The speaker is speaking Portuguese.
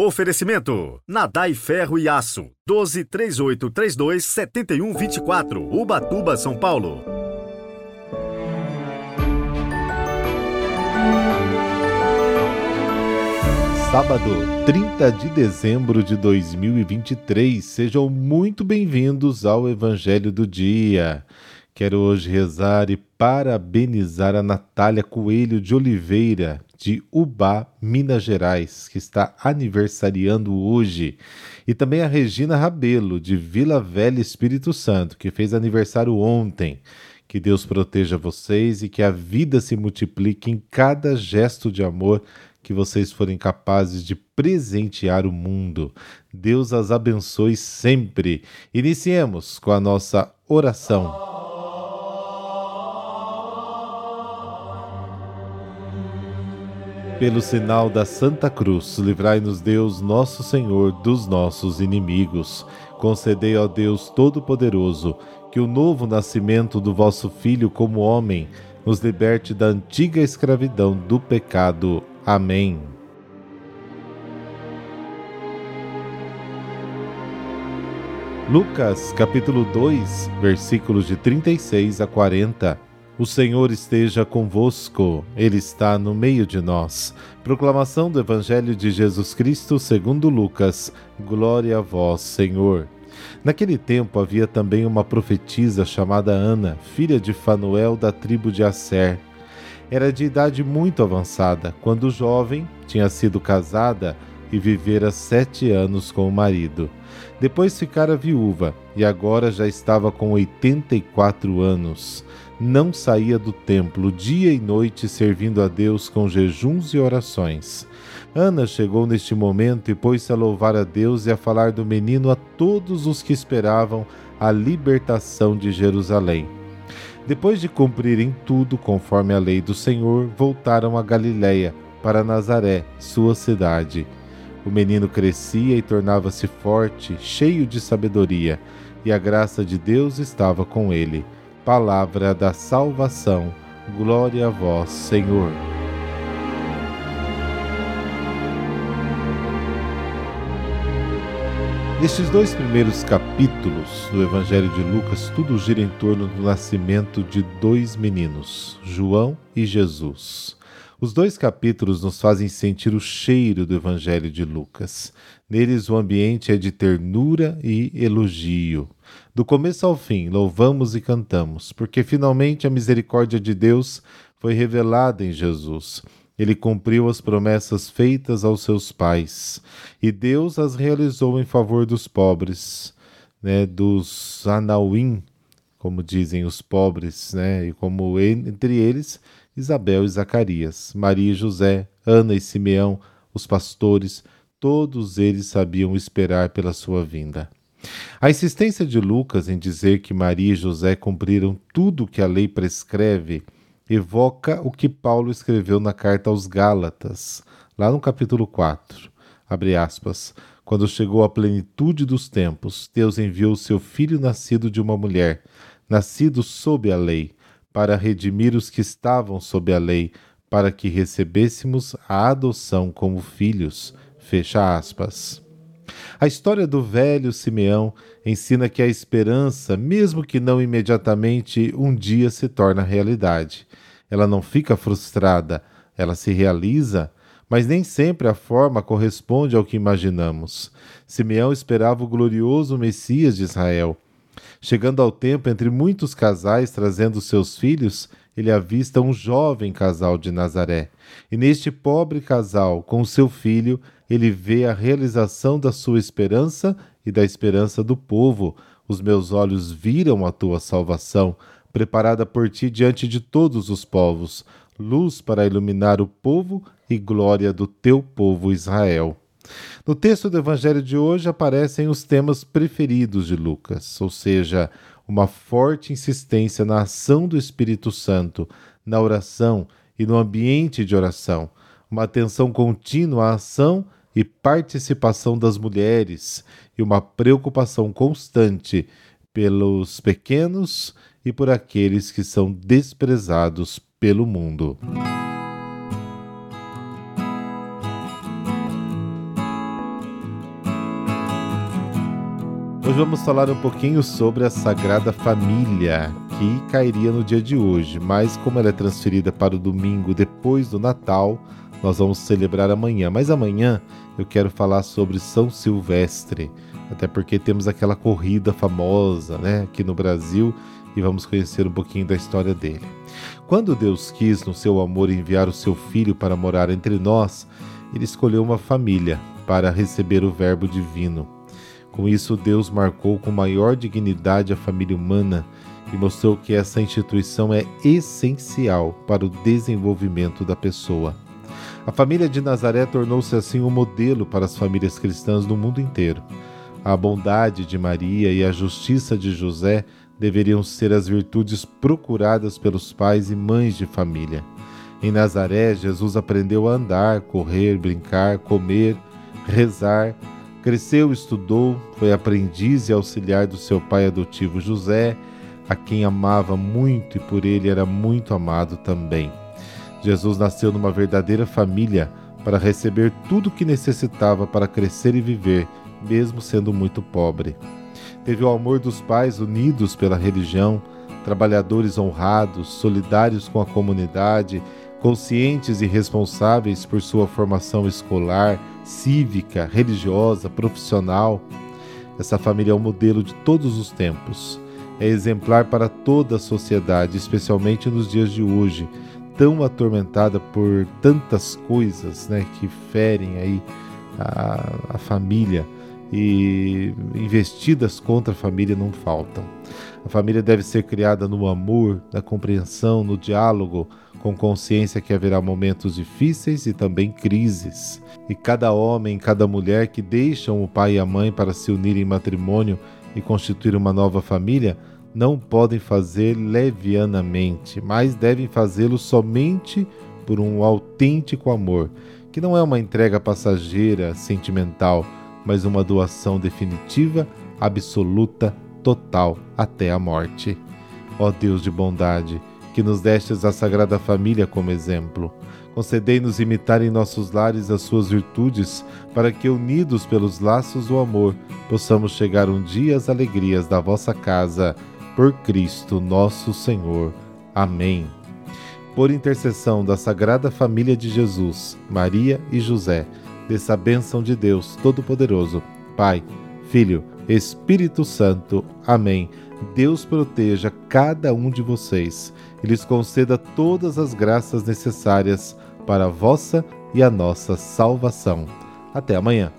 Oferecimento: Nadai Ferro e Aço. 12 3832 7124. Ubatuba, São Paulo. Sábado, 30 de dezembro de 2023. Sejam muito bem-vindos ao Evangelho do Dia. Quero hoje rezar e parabenizar a Natália Coelho de Oliveira, de Ubá, Minas Gerais, que está aniversariando hoje, e também a Regina Rabelo, de Vila Velha Espírito Santo, que fez aniversário ontem. Que Deus proteja vocês e que a vida se multiplique em cada gesto de amor que vocês forem capazes de presentear o mundo. Deus as abençoe sempre. Iniciemos com a nossa oração. Pelo sinal da Santa Cruz, livrai-nos Deus, nosso Senhor, dos nossos inimigos. Concedei, ó Deus Todo-Poderoso, que o novo nascimento do vosso Filho como homem nos liberte da antiga escravidão do pecado. Amém. Lucas capítulo 2, versículos de 36 a 40. O Senhor esteja convosco, Ele está no meio de nós. Proclamação do Evangelho de Jesus Cristo segundo Lucas. Glória a vós, Senhor. Naquele tempo havia também uma profetisa chamada Ana, filha de Fanuel da tribo de Asser. Era de idade muito avançada, quando jovem tinha sido casada e vivera sete anos com o marido. Depois ficara viúva e agora já estava com oitenta e quatro anos não saía do templo dia e noite servindo a Deus com jejuns e orações. Ana chegou neste momento e pôs-se a louvar a Deus e a falar do menino a todos os que esperavam a libertação de Jerusalém. Depois de cumprirem tudo conforme a lei do Senhor, voltaram a Galiléia, para Nazaré, sua cidade. O menino crescia e tornava-se forte, cheio de sabedoria, e a graça de Deus estava com ele palavra da salvação. Glória a vós, Senhor. Nestes dois primeiros capítulos do Evangelho de Lucas, tudo gira em torno do nascimento de dois meninos, João e Jesus. Os dois capítulos nos fazem sentir o cheiro do Evangelho de Lucas. Neles o ambiente é de ternura e elogio. Do começo ao fim, louvamos e cantamos, porque finalmente a misericórdia de Deus foi revelada em Jesus. Ele cumpriu as promessas feitas aos seus pais, e Deus as realizou em favor dos pobres, né, dos Anauim, como dizem os pobres, né, e como entre eles Isabel e Zacarias, Maria e José, Ana e Simeão, os pastores, todos eles sabiam esperar pela sua vinda. A insistência de Lucas em dizer que Maria e José cumpriram tudo o que a lei prescreve evoca o que Paulo escreveu na carta aos Gálatas, lá no capítulo 4. Abre aspas. Quando chegou a plenitude dos tempos, Deus enviou seu filho nascido de uma mulher, nascido sob a lei, para redimir os que estavam sob a lei, para que recebêssemos a adoção como filhos. Fecha aspas. A história do velho Simeão ensina que a esperança, mesmo que não imediatamente, um dia se torna realidade. Ela não fica frustrada, ela se realiza, mas nem sempre a forma corresponde ao que imaginamos. Simeão esperava o glorioso Messias de Israel. Chegando ao tempo, entre muitos casais trazendo seus filhos, ele avista um jovem casal de Nazaré. E neste pobre casal, com seu filho, ele vê a realização da sua esperança e da esperança do povo. Os meus olhos viram a tua salvação, preparada por ti diante de todos os povos, luz para iluminar o povo e glória do teu povo Israel. No texto do Evangelho de hoje aparecem os temas preferidos de Lucas, ou seja, uma forte insistência na ação do Espírito Santo, na oração e no ambiente de oração, uma atenção contínua à ação e participação das mulheres e uma preocupação constante pelos pequenos e por aqueles que são desprezados pelo mundo. Hoje vamos falar um pouquinho sobre a Sagrada Família, que cairia no dia de hoje, mas como ela é transferida para o domingo depois do Natal, nós vamos celebrar amanhã. Mas amanhã eu quero falar sobre São Silvestre, até porque temos aquela corrida famosa né, aqui no Brasil e vamos conhecer um pouquinho da história dele. Quando Deus quis, no seu amor, enviar o seu filho para morar entre nós, ele escolheu uma família para receber o Verbo divino. Com isso, Deus marcou com maior dignidade a família humana e mostrou que essa instituição é essencial para o desenvolvimento da pessoa. A família de Nazaré tornou-se assim um modelo para as famílias cristãs no mundo inteiro. A bondade de Maria e a justiça de José deveriam ser as virtudes procuradas pelos pais e mães de família. Em Nazaré, Jesus aprendeu a andar, correr, brincar, comer, rezar, cresceu, estudou, foi aprendiz e auxiliar do seu pai adotivo José, a quem amava muito e por ele era muito amado também. Jesus nasceu numa verdadeira família para receber tudo o que necessitava para crescer e viver, mesmo sendo muito pobre. Teve o amor dos pais unidos pela religião, trabalhadores honrados, solidários com a comunidade, conscientes e responsáveis por sua formação escolar, cívica, religiosa, profissional. Essa família é um modelo de todos os tempos. É exemplar para toda a sociedade, especialmente nos dias de hoje, tão atormentada por tantas coisas né, que ferem aí a, a família e investidas contra a família não faltam. A família deve ser criada no amor, na compreensão, no diálogo, com consciência que haverá momentos difíceis e também crises. E cada homem, cada mulher que deixam o pai e a mãe para se unir em matrimônio e constituir uma nova família não podem fazer levianamente, mas devem fazê-lo somente por um autêntico amor, que não é uma entrega passageira, sentimental, mas uma doação definitiva, absoluta, total, até a morte. Ó Deus de bondade, que nos destes a Sagrada Família como exemplo, concedei-nos imitar em nossos lares as suas virtudes, para que, unidos pelos laços do amor, possamos chegar um dia às alegrias da vossa casa por Cristo nosso Senhor. Amém. Por intercessão da Sagrada Família de Jesus, Maria e José, dessa bênção de Deus Todo-Poderoso, Pai, Filho, Espírito Santo. Amém. Deus proteja cada um de vocês e lhes conceda todas as graças necessárias para a vossa e a nossa salvação. Até amanhã.